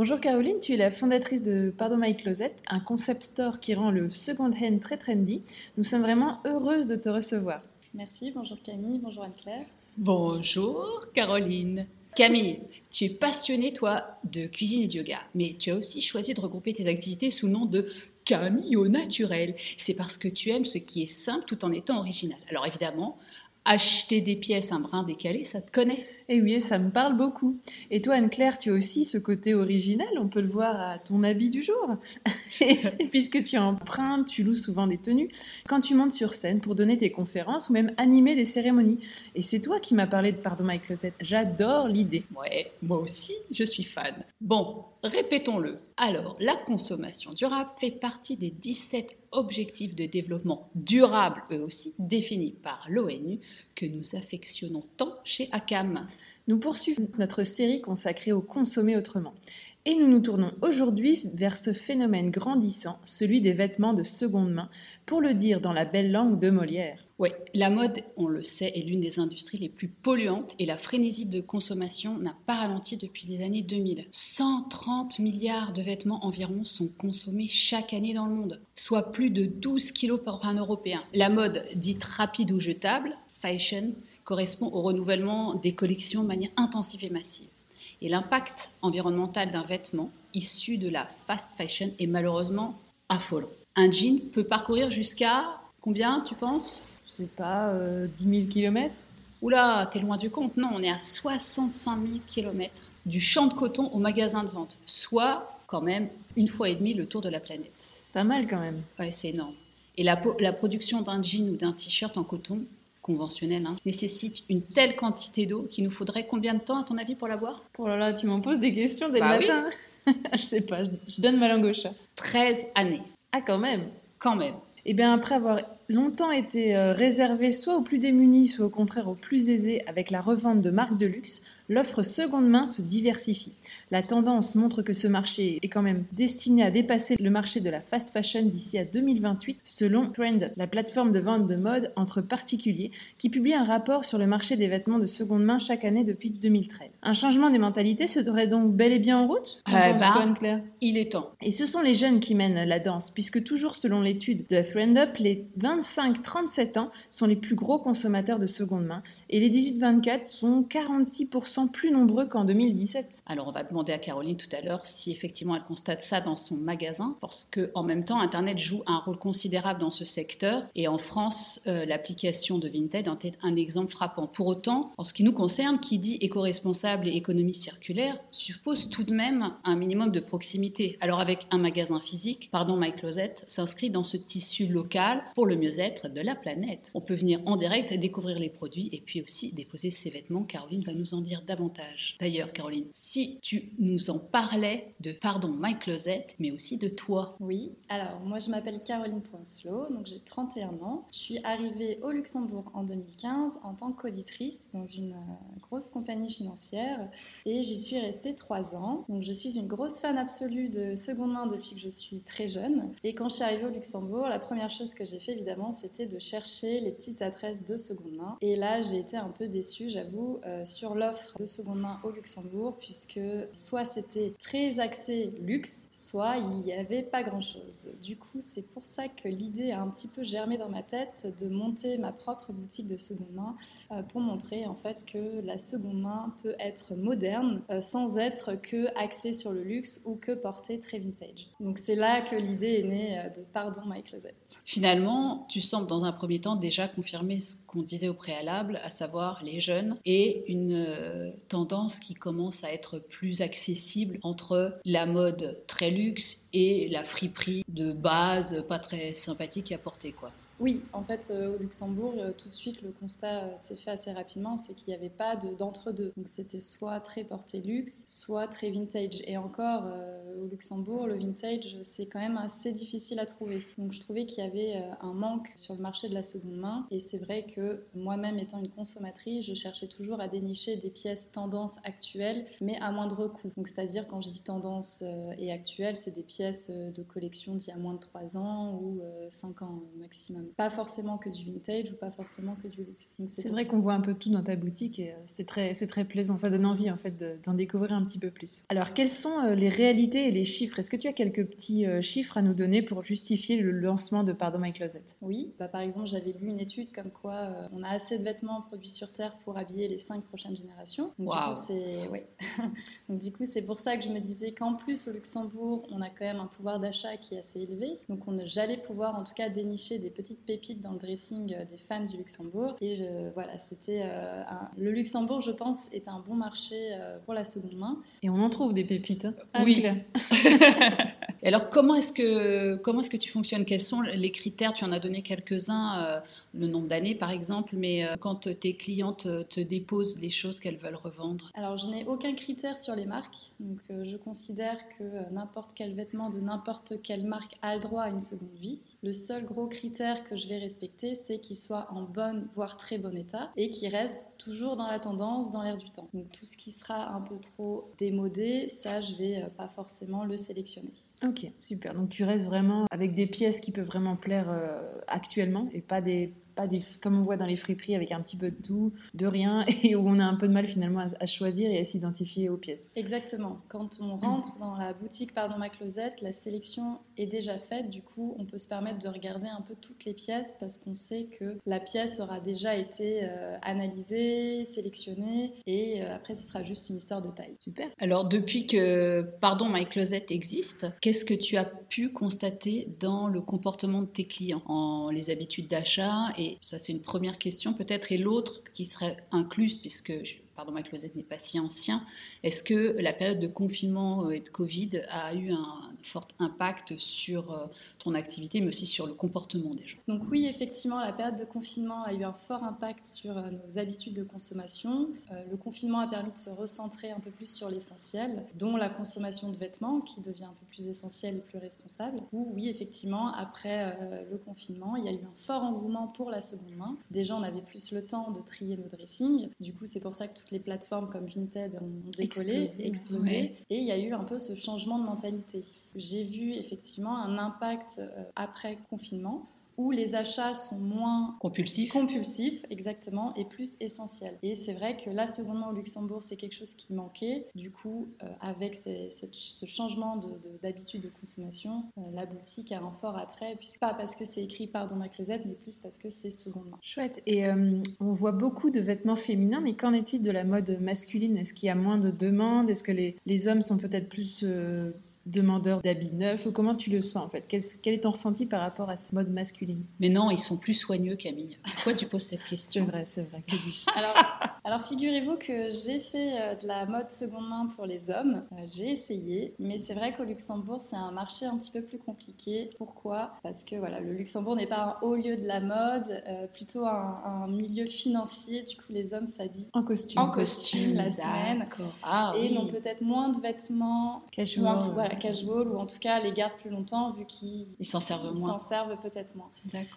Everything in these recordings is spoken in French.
Bonjour Caroline, tu es la fondatrice de Pardon My Closet, un concept store qui rend le second hand très trendy. Nous sommes vraiment heureuses de te recevoir. Merci, bonjour Camille, bonjour Anne-Claire. Bonjour Caroline. Camille, tu es passionnée, toi, de cuisine et de yoga, mais tu as aussi choisi de regrouper tes activités sous le nom de Camille au naturel. C'est parce que tu aimes ce qui est simple tout en étant original. Alors évidemment, acheter des pièces un brin décalé, ça te connaît Eh oui, ça me parle beaucoup. Et toi, Anne-Claire, tu as aussi ce côté original, on peut le voir à ton habit du jour. Et puisque tu empruntes, tu loues souvent des tenues quand tu montes sur scène pour donner tes conférences ou même animer des cérémonies. Et c'est toi qui m'as parlé de Pardon My Closet. J'adore l'idée. Ouais, moi aussi, je suis fan. Bon, répétons-le. Alors, la consommation durable fait partie des 17 objectifs de développement durable, eux aussi, définis par l'ONU, que nous affectionnons tant chez ACAM. Nous poursuivons notre série consacrée au consommer autrement. Et nous nous tournons aujourd'hui vers ce phénomène grandissant, celui des vêtements de seconde main, pour le dire dans la belle langue de Molière. Oui, la mode, on le sait, est l'une des industries les plus polluantes et la frénésie de consommation n'a pas ralenti depuis les années 2000. 130 milliards de vêtements environ sont consommés chaque année dans le monde, soit plus de 12 kilos par un Européen. La mode dite rapide ou jetable, fashion, correspond au renouvellement des collections de manière intensive et massive. Et l'impact environnemental d'un vêtement issu de la fast fashion est malheureusement affolant. Un jean peut parcourir jusqu'à combien, tu penses? Je sais pas, 10 000 km Oula, t'es loin du compte. Non, on est à 65 000 km du champ de coton au magasin de vente, soit quand même une fois et demie le tour de la planète. Pas mal quand même. Ouais, c'est énorme. Et la, la production d'un jean ou d'un t-shirt en coton conventionnel hein, nécessite une telle quantité d'eau qu'il nous faudrait combien de temps, à ton avis, pour l'avoir? Oh là là, tu m'en poses des questions dès Bah le matin. je sais pas, je, je donne ma langue au chat. 13 années, Ah, quand même. quand même. Eh bien, après avoir longtemps été euh, réservé soit aux plus démunis, soit au contraire aux plus aisés avec la revente de marques de luxe, l'offre seconde main se diversifie. La tendance montre que ce marché est quand même destiné à dépasser le marché de la fast fashion d'ici à 2028, selon Trend, la plateforme de vente de mode entre particuliers, qui publie un rapport sur le marché des vêtements de seconde main chaque année depuis 2013. Un changement des mentalités serait donc bel et bien en route? Qu'en Eh penses-tu, ben, Il est temps. et ce sont les jeunes qui mènent la danse, puisque toujours selon l'étude de ThreadUp, les 25-37 ans sont les plus gros consommateurs de seconde main, et les 18-24 sont 46% plus nombreux qu'en 2017. Alors on va demander à Caroline tout à l'heure si effectivement elle constate ça dans son magasin, parce que en même temps Internet joue un rôle considérable dans ce secteur, et en France euh, l'application de Vinted en est un exemple frappant. Pour autant, en ce qui nous concerne, qui dit éco-responsable et économie circulaire suppose tout de même un minimum de proximité. Alors avec un magasin physique, pardon My Closet s'inscrit dans ce tissu local pour le mieux-être de la planète. On peut venir en direct découvrir les produits et puis aussi déposer ses vêtements. Caroline va nous en dire D'ailleurs, Caroline, si tu nous en parlais de pardon My Closet, mais aussi de toi. Oui, alors moi je m'appelle Caroline Poincelot, donc j'ai 31 ans. Je suis arrivée au Luxembourg en 2015 en tant qu'auditrice dans une euh, grosse compagnie financière et j'y suis restée 3 ans. Donc je suis une grosse fan absolue de seconde main depuis que je suis très jeune. Et quand je suis arrivée au Luxembourg, la première chose que j'ai fait évidemment c'était de chercher les petites adresses de seconde main. Et là j'ai été un peu déçue, j'avoue, euh, sur l'offre de seconde main au Luxembourg puisque soit c'était très axé luxe, soit il n'y avait pas grand-chose. Du coup, c'est pour ça que l'idée a un petit peu germé dans ma tête de monter ma propre boutique de seconde main euh, pour montrer en fait que la seconde main peut être moderne euh, sans être que axée sur le luxe ou que portée très vintage. Donc c'est là que l'idée est née euh, de Pardon My Closet. Finalement, tu sembles dans un premier temps déjà confirmer ce qu'on disait au préalable, à savoir les jeunes et une tendance qui commence à être plus accessible entre la mode très luxe et la friperie de base pas très sympathique à porter quoi. Oui, en fait, euh, au Luxembourg, euh, tout de suite, le constat euh, s'est fait assez rapidement, c'est qu'il n'y avait pas de- d'entre-deux. Donc c'était soit très porté luxe, soit très vintage. Et encore, au Luxembourg, le vintage, c'est quand même assez difficile à trouver. Donc je trouvais qu'il y avait un manque sur le marché de la seconde main. Et c'est vrai que moi-même, étant une consommatrice, je cherchais toujours à dénicher des pièces tendance actuelles, mais à moindre coût. Donc c'est-à-dire, quand je dis tendance et actuelle, c'est des pièces de collection d'il y a moins de 3 ans ou 5 ans maximum. Pas forcément que du vintage ou pas forcément que du luxe. C'est vrai qu'on voit un peu tout dans ta boutique et c'est très, très plaisant. Ça donne envie en fait d'en découvrir un petit peu plus. Alors, quelles sont les réalités et les chiffres? Est-ce que tu as quelques petits chiffres à nous donner pour justifier le lancement de Pardon My Closet? Oui, bah, par exemple, j'avais lu une étude comme quoi on a assez de vêtements produits sur Terre pour habiller les cinq prochaines générations. Donc, du coup, c'est ouais. Donc, du coup, c'est pour ça que je me disais qu'en plus, au Luxembourg, on a quand même un pouvoir d'achat qui est assez élevé. Donc, on, j'allais pouvoir en tout cas dénicher des petites pépites dans le dressing euh, des femmes du Luxembourg. Et je, voilà, c'était euh, le Luxembourg, je pense, est un bon marché euh, pour la seconde main. Et on en trouve des pépites. Hein. oui. Et alors, comment est-ce que comment est-ce que tu fonctionnes? Quels sont les critères? Tu en as donné quelques-uns, le nombre d'années par exemple, mais quand tes clientes te déposent les choses qu'elles veulent revendre? Alors, je n'ai aucun critère sur les marques. Donc, je considère que n'importe quel vêtement de n'importe quelle marque a le droit à une seconde vie. Le seul gros critère que je vais respecter, c'est qu'il soit en bonne, voire très bon état, et qu'il reste toujours dans la tendance, dans l'air du temps. Donc tout ce qui sera un peu trop démodé, ça, je vais euh, pas forcément le sélectionner. Ok, super. Donc tu restes vraiment avec des pièces qui peuvent vraiment plaire euh, actuellement et pas des comme on voit dans les friperies avec un petit peu de tout, de rien, et où on a un peu de mal finalement à, choisir et à s'identifier aux pièces. Exactement. Quand on rentre dans la boutique Pardon ma closette, la sélection est déjà faite. Du coup, on peut se permettre de regarder un peu toutes les pièces parce qu'on sait que la pièce aura déjà été euh, analysée, sélectionnée, et euh, après, ce sera juste une histoire de taille. Super. Alors, depuis que Pardon My Closet existe, qu'est-ce que tu as pu constater dans le comportement de tes clients, en les habitudes d'achat et ça, c'est une première question peut-être. Et l'autre qui serait incluse, puisque pardon, ma closette n'est pas si ancien. Est-ce que la période de confinement euh, et de Covid a eu un fort impact sur euh, ton activité, mais aussi sur le comportement des gens? Donc oui, effectivement, la période de confinement a eu un fort impact sur euh, nos habitudes de consommation. Le confinement a permis de se recentrer un peu plus sur l'essentiel, dont la consommation de vêtements, qui devient un peu plus essentielle et plus responsable. Ou oui, effectivement, après le confinement, il y a eu un fort engouement pour la seconde main. Déjà, on avait plus le temps de trier nos dressings. Du coup, c'est pour ça que toutes les plateformes comme Vinted ont décollé, explosé, et il y a eu un peu ce changement de mentalité. J'ai vu effectivement un impact euh, après confinement où les achats sont moins compulsifs, compulsifs exactement, et plus essentiels. Et c'est vrai que la seconde main au Luxembourg, c'est quelque chose qui manquait. Du coup, euh, avec ce changement d'habitude de, consommation, euh, la boutique a un fort attrait, puisque pas parce que c'est écrit Pardon ma closette, mais plus parce que c'est seconde main. Chouette. Et euh, on voit beaucoup de vêtements féminins, mais qu'en est-il de la mode masculine? Est-ce qu'il y a moins de demandes? Est-ce que les, les hommes sont peut-être plus demandeurs d'habits neufs ou Comment tu le sens en fait? Quel, est ton ressenti par rapport à ce mode masculine Mais non, ils sont plus soigneux, Camille. Pourquoi tu poses cette question? C'est vrai, c'est vrai. alors, alors figurez-vous que j'ai fait euh, de la mode seconde main pour les hommes. Euh, j'ai essayé, mais c'est vrai qu'au Luxembourg, c'est un marché un petit peu plus compliqué. Pourquoi? Parce que voilà, le Luxembourg n'est pas un haut lieu de la mode, euh, plutôt un, milieu financier. Du coup, les hommes s'habillent en costume, en costume la semaine, ah, et n'ont peut-être moins de vêtements. Casual. Voilà, casual ou en tout cas les gardent plus longtemps vu qu'ils s'en servent moins. s'en servent peut-être moins.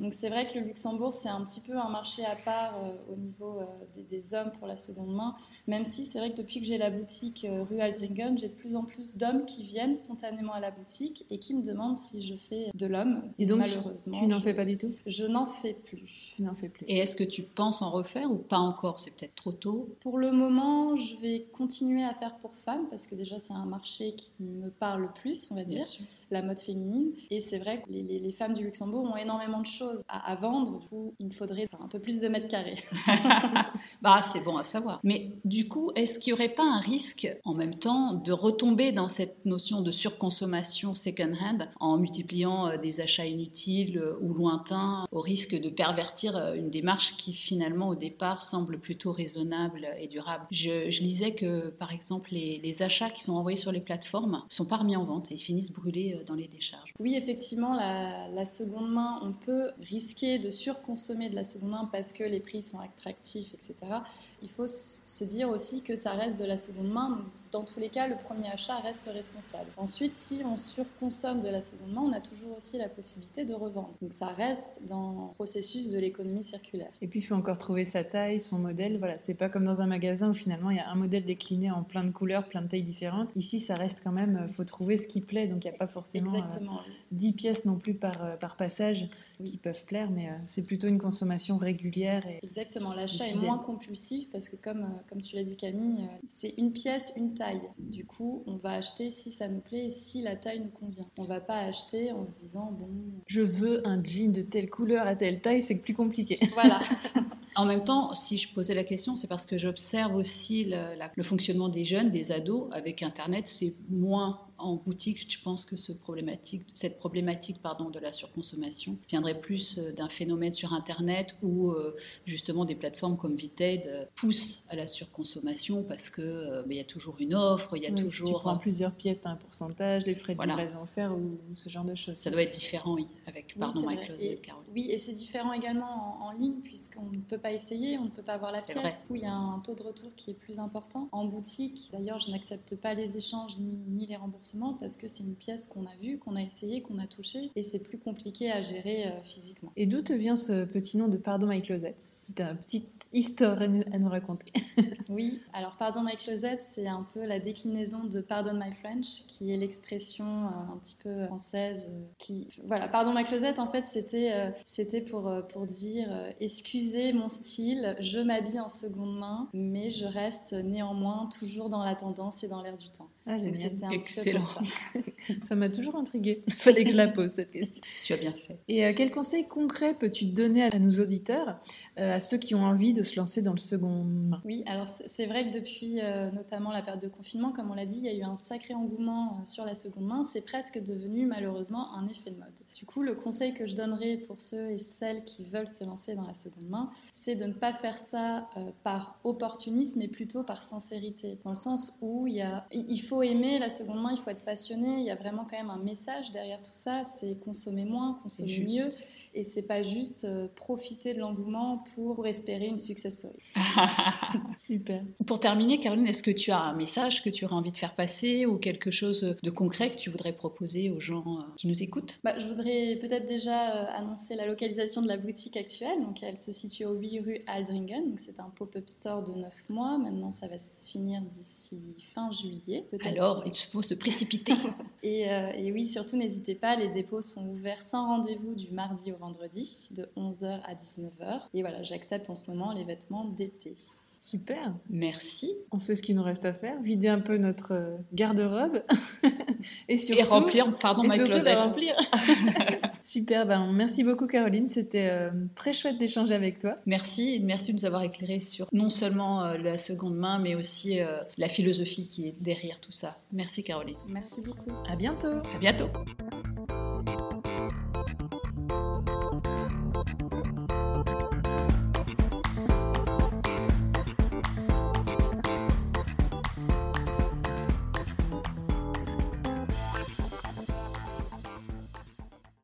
Donc c'est vrai que le Luxembourg c'est un petit peu un marché à part euh, au niveau euh, des, hommes pour la seconde main, même si c'est vrai que depuis que j'ai la boutique euh, rue Aldringen, j'ai de plus en plus d'hommes qui viennent spontanément à la boutique et qui me demandent si je fais de l'homme. Et donc malheureusement, tu n'en fais pas du tout? Je n'en fais plus. Tu n'en fais plus. Et est-ce que tu penses en refaire ou pas encore? C'est peut-être trop tôt? Pour le moment, je vais continuer à faire pour femmes parce que déjà c'est un marché qui me parle le plus, on va dire, la mode féminine. Et c'est vrai que les, femmes du Luxembourg ont énormément de choses à, vendre. Du coup, il faudrait un peu plus de mètres carrés. bah, c'est bon à savoir. Mais du coup, est-ce qu'il n'y aurait pas un risque en même temps de retomber dans cette notion de surconsommation second-hand en multipliant euh, des achats inutiles euh, ou lointains au risque de pervertir euh, une démarche qui finalement au départ semble plutôt raisonnable et durable? Je, lisais que par exemple les, les achats qui sont envoyés sur les plateformes sont pas mis en vente et finissent brûlés euh, dans les décharges. Oui, effectivement, la, seconde main, on peut risquer de surconsommer de la seconde main parce que les prix sont attractifs, etc. Il faut se dire aussi que ça reste de la seconde main. Dans tous les cas, le premier achat reste responsable. Ensuite, si on surconsomme de la seconde main, on a toujours aussi la possibilité de revendre. Donc ça reste dans le processus de l'économie circulaire. Et puis il faut encore trouver sa taille, son modèle. Voilà, c'est pas comme dans un magasin où finalement il y a un modèle décliné en plein de couleurs, plein de tailles différentes. Ici, ça reste quand même, euh, faut trouver ce qui plaît. Donc il n'y a pas forcément euh, Exactement. 10 pièces non plus par, euh, par passage Oui. qui peuvent plaire, mais euh, c'est plutôt une consommation régulière. Et... Exactement, l'achat est moins compulsif parce que comme, euh, comme tu l'as dit Camille, euh, c'est une pièce, une taille. Du coup, on va acheter si ça nous plaît et si la taille nous convient. On va pas acheter en se disant, bon, Je veux un jean de telle couleur à telle taille, c'est plus compliqué. voilà. En même temps, si je posais la question, c'est parce que j'observe aussi le, la- le fonctionnement des jeunes, des ados. Avec Internet, c'est moins en boutique. Je pense que ce problématique, cette problématique pardon, de la surconsommation viendrait plus euh, d'un phénomène sur Internet où euh, justement des plateformes comme Vinted euh, poussent à la surconsommation parce que euh, ben, il y a toujours une offre, il y a Oui, Si tu toujours. prends plusieurs pièces, tu as un pourcentage, les frais de Voilà. livraison offerts ou ce genre de choses. Ça doit être différent, oui, avec Oui, pardon My vrai. Closet, Et- Caroline. Oui, et c'est différent également en, en ligne puisqu'on ne peut pas essayer, on ne peut pas voir la pièce. vrai. Du coup, il y a un taux de retour qui est plus important. En boutique, d'ailleurs, je n'accepte pas les échanges ni, ni les remboursements parce que c'est une pièce qu'on a vue, qu'on a essayé, qu'on a touchée et c'est plus compliqué à gérer euh, physiquement. Et d'où te vient ce petit nom de Pardon My Closet? Si tu as une petite histoire à nous, raconter. Oui, alors Pardon My Closet, c'est un peu la déclinaison de Pardon My French, qui est l'expression euh, un petit peu française. euh, qui, voilà, Pardon My Closet, en fait, c'était c'était pour, pour dire excusez mon style, je m'habille en seconde main, mais je reste néanmoins toujours dans la tendance et dans l'air du temps. Ah, génial. un Excellent. ça. M'a toujours intriguée. Fallait que je la pose cette question. Tu as bien fait. Et euh, quels conseils concrets peux-tu donner à nos auditeurs, euh, à ceux qui ont envie de se lancer dans le second main? Oui, alors c'est vrai que depuis euh, notamment la période de confinement, comme on l'a dit, il y a eu un sacré engouement sur la seconde main. C'est presque devenu malheureusement un effet de mode. Du coup, le conseil que je donnerais pour ceux et celles qui veulent se lancer dans la seconde main, c'est de ne pas faire ça euh, par opportunisme, mais plutôt par sincérité. Dans le sens où il, y a, il il faut aimer la seconde main, il faut être passionné. Il y a vraiment quand même un message derrière tout ça. C'est consommer moins, consommer mieux. Et c'est pas juste euh, profiter de l'engouement pour, pour espérer une success story. Super. Pour terminer, Caroline, est-ce que tu as un message que tu aurais envie de faire passer ou quelque chose de concret que tu voudrais proposer aux gens euh, qui nous écoutent? Bah, je voudrais peut-être déjà euh, annoncer la localisation de la boutique actuelle. Donc, elle se situe au 8 rue Aldringen. C'est un pop-up store de 9 mois. Maintenant, ça va se finir d'ici fin juillet, peut-être. Alors, il faut se précipiter. Et, euh, et oui, surtout, n'hésitez pas. Les dépôts sont ouverts sans rendez-vous du mardi au vendredi, de 11h à 19h. Et voilà, j'accepte en ce moment les vêtements d'été. Super. Merci. On sait ce qu'il nous reste à faire. Vider un peu notre garde-robe. et surtout, Et remplir, pardon, et my surtout closet. la remplir. Super. Ben, merci beaucoup, Caroline. C'était euh, très chouette d'échanger avec toi. Merci, merci de nous avoir éclairé sur non seulement euh, la seconde main, mais aussi euh, la philosophie qui est derrière tout ça. Merci, Caroline. Merci beaucoup. À bientôt. À bientôt.